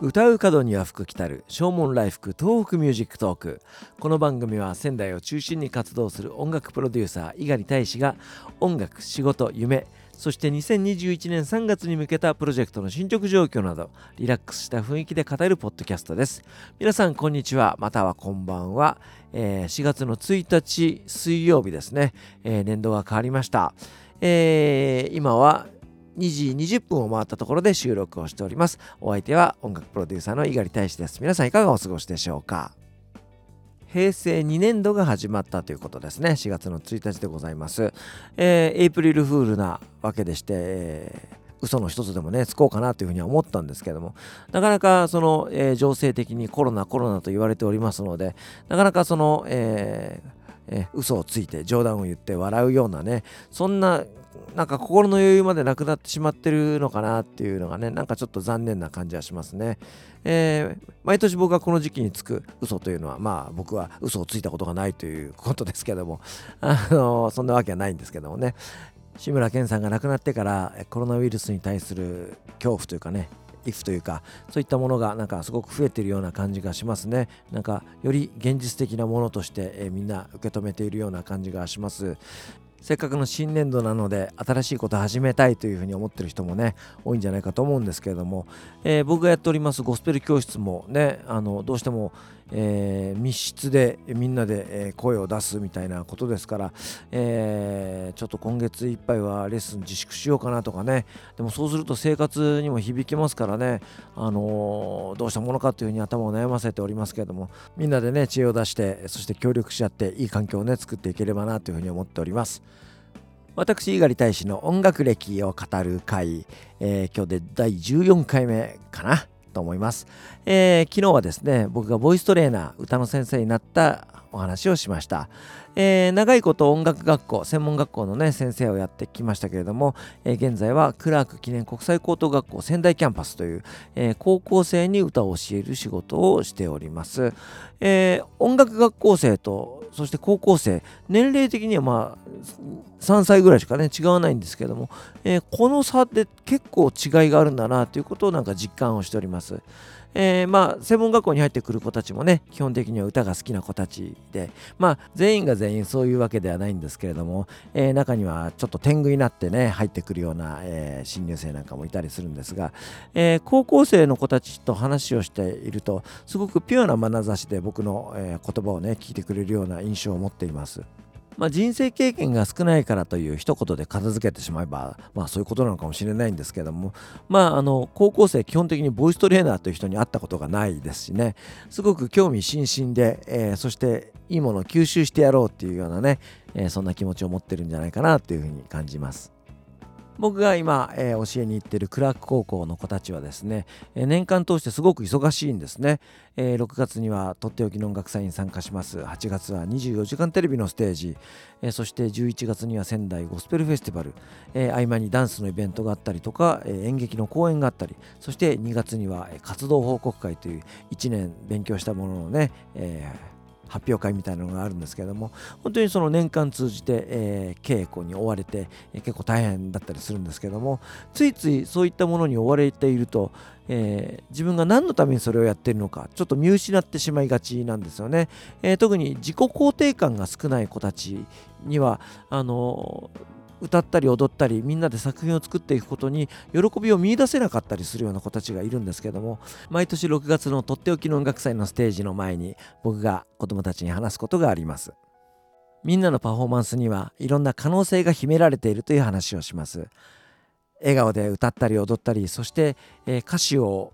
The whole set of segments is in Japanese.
唱う門には福来たる唱門来福東北ミュージックトーク。この番組は仙台を中心に活動する音楽プロデューサー猪狩大使が音楽仕事夢そして2021年3月に向けたプロジェクトの進捗状況などリラックスした雰囲気で語るポッドキャストです。皆さんこんにちは。またはこんばんは、えー、4月の1日水曜日ですね、えー、年度が変わりました、えー、今は2時20分を回ったところで収録をしております。お相手は音楽プロデューサーの猪狩大使です。皆さんいかがお過ごしでしょうか？平成2年度が始まったということですね。4月の1日でございます。えー、エイプリルフールなわけでして、えー嘘の一つでもねつこうかなというふうには思ったんですけどもなかなかその、えー、情勢的にコロナコロナと言われておりますのでなかなかその、えーえ、嘘をついて冗談を言って笑うようなねそんななんか心の余裕までなくなってしまってるのかなっていうのがねなんかちょっと残念な感じはしますね、えー、毎年僕がこの時期につく嘘というのはまあ僕は嘘をついたことがないということですけども あのそんなわけはないんですけどもね。志村けんさんが亡くなってからコロナウイルスに対する恐怖というかね if というかそういったものがなんかすごく増えてるような感じがしますね。なんかより現実的なものとして、え、みんな受け止めているような感じがします。せっかくの新年度なので新しいことを始めたいというふうに思ってる人もね多いんじゃないかと思うんですけれども、えー、僕がやっておりますゴスペル教室もねあのどうしてもえー、密室でみんなで声を出すみたいなことですから、えー、ちょっと今月いっぱいはレッスン自粛しようかなとかね。でもそうすると生活にも響きますからね、あのー、どうしたものかというふうに頭を悩ませておりますけれどもみんなでね知恵を出してそして協力し合っていい環境をね作っていければなというふうに思っております。私猪狩大使の音楽歴を語る会、えー、今日で第14回目かな。と思います、えー、昨日はですね僕がボイストレーナー歌の先生になったお話をしました、えー、長いこと音楽学校専門学校のね先生をやってきましたけれども、えー、現在はクラーク記念国際高等学校仙台キャンパスという、えー、高校生に歌を教える仕事をしております、え音楽学校生とそして高校生年齢的にはまあ3歳ぐらいしかね違わないんですけども、えこの差で結構違いがあるんだなということをなんか実感をしております。えー、まあ専門学校に入ってくる子たちもね基本的には歌が好きな子たちでまあ全員が全員そういうわけではないんですけれども、えー、中にはちょっと天狗になってね入ってくるような、えー、新入生なんかもいたりするんですが、え高校生の子たちと話をしているとすごくピュアな眼差しで僕の、え言葉をね聞いてくれるような印象を持っています。まあ、人生経験が少ないからという一言で片付けてしまえば、まあ、そういうことなのかもしれないんですけども、まあ、あの高校生基本的にボイストレーナーという人に会ったことがないですしねすごく興味津々で、えー、そしていいものを吸収してやろうっていうようなね、えー、そんな気持ちを持ってるんじゃないかなというふうに感じます。僕が今、えー、教えに行ってるクラーク高校の子たちはですね、えー、年間通してすごく忙しいんですね、えー、6月にはとっておきの音楽祭に参加します。8月は24時間テレビのステージ、えそして11月には仙台ゴスペルフェスティバル、え合間にダンスのイベントがあったりとか、え演劇の公演があったり。そして2月には活動報告会という1年勉強したものをね、えー発表会みたいなのがあるんですけども本当にその年間通じて、えー、稽古に追われて、えー、結構大変だったりするんですけどもついついそういったものに追われていると、えー、自分が何のためにそれをやってるのかちょっと見失ってしまいがちなんですよね、え特に自己肯定感が少ない子たちにはあの歌ったり踊ったりみんなで作品を作っていくことに喜びを見いだせなかったりするような子たちがいるんですけども毎年6月のとっておきの音楽祭のステージの前に僕が子供たちに話すことがあります。みんなのパフォーマンスにはいろんな可能性が秘められているという話をします。笑顔で歌ったり踊ったりそして、えー、歌詞を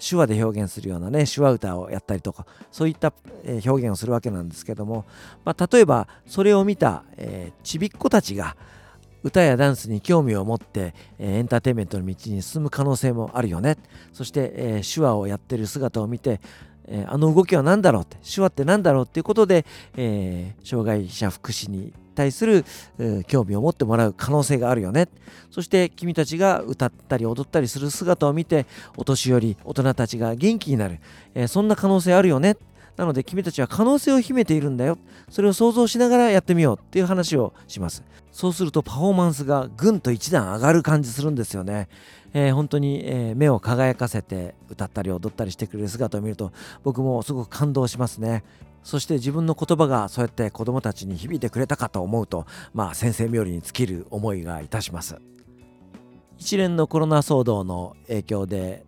手話で表現するようなね手話歌をやったりとかそういった表現をするわけなんですけども、まあ、例えばそれを見た、えー、ちびっ子たちが歌やダンスに興味を持って、え、エンターテインメントの道に進む可能性もあるよね。そして、え、手話をやってる姿を見て、え、あの動きは何だろうって手話って何だろうっていうことで、え障害者福祉に対する、興味を持ってもらう可能性があるよね。そして君たちが歌ったり踊ったりする姿を見てお年寄り大人たちが元気になる、えそんな可能性あるよね。なので君たちは可能性を秘めているんだよ。それを想像しながらやってみようっていう話をします。そうするとパフォーマンスがぐんと一段上がる感じするんですよね。えー、本当に、えー、目を輝かせて歌ったり踊ったりしてくれる姿を見ると僕もすごく感動しますね。そして自分の言葉がそうやって子供たちに響いてくれたかと思うとまあ先生冥利に尽きる思いがいたします。一連のコロナ騒動の影響で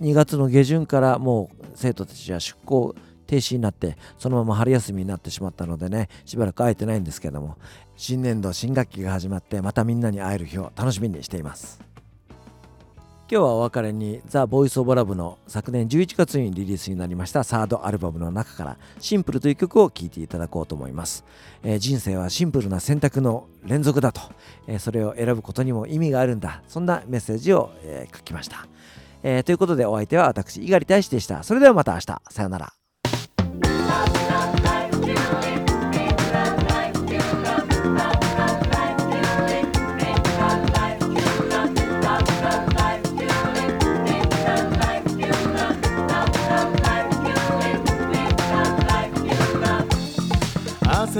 2月の下旬からもう生徒たちは出校停止になってそのまま春休みになってしまったのでねしばらく会えてないんですけども新年度新学期が始まってまたみんなに会える日を楽しみにしています。今日はお別れにザ・ボイス・オブ・ラブの昨年11月にリリースになりましたサードアルバムの中からシンプルという曲を聴いていただこうと思います、えー、人生はシンプルな選択の連続だと、えー、それを選ぶことにも意味があるんだ。そんなメッセージを、えー、書きました、えということでお相手は私猪狩大使でした。それではまた明日。さようなら。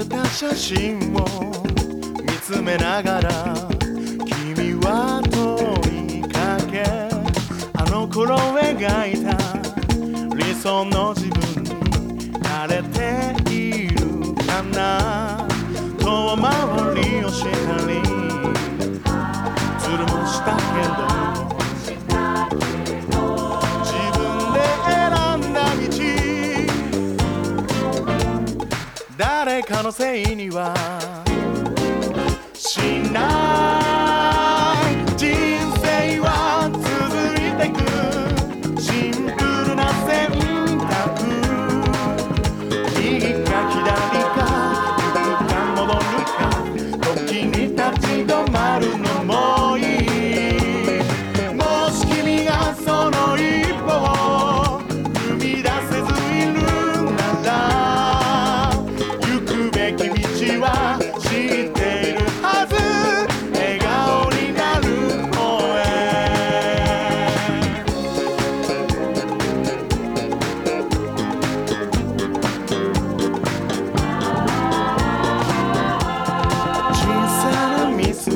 せた写真を見つめながら君は問いかけあの頃描いた理想の自分。かな。遠回りをしたりつるもしたけど。誰かのせいには。しない。は知っているはず。笑顔になる声小さなミスを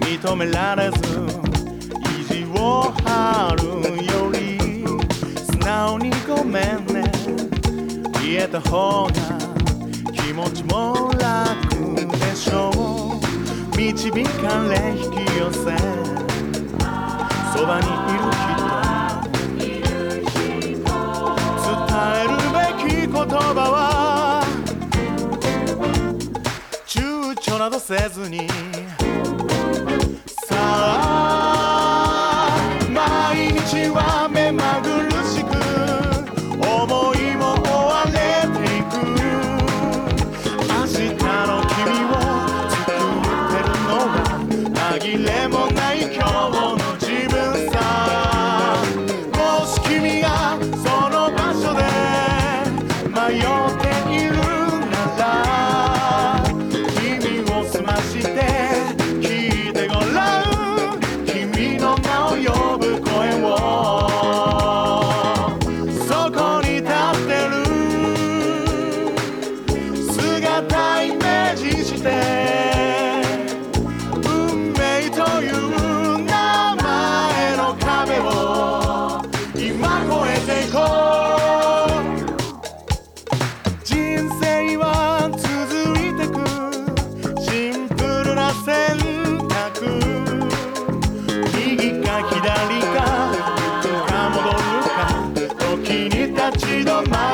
認められず意地を張るより素直にごめんね。言えた方が持ちも楽でしょう。導かれ引き寄せ。そばにいる人伝えるべき言葉は。躊躇などせずに。立ち止まる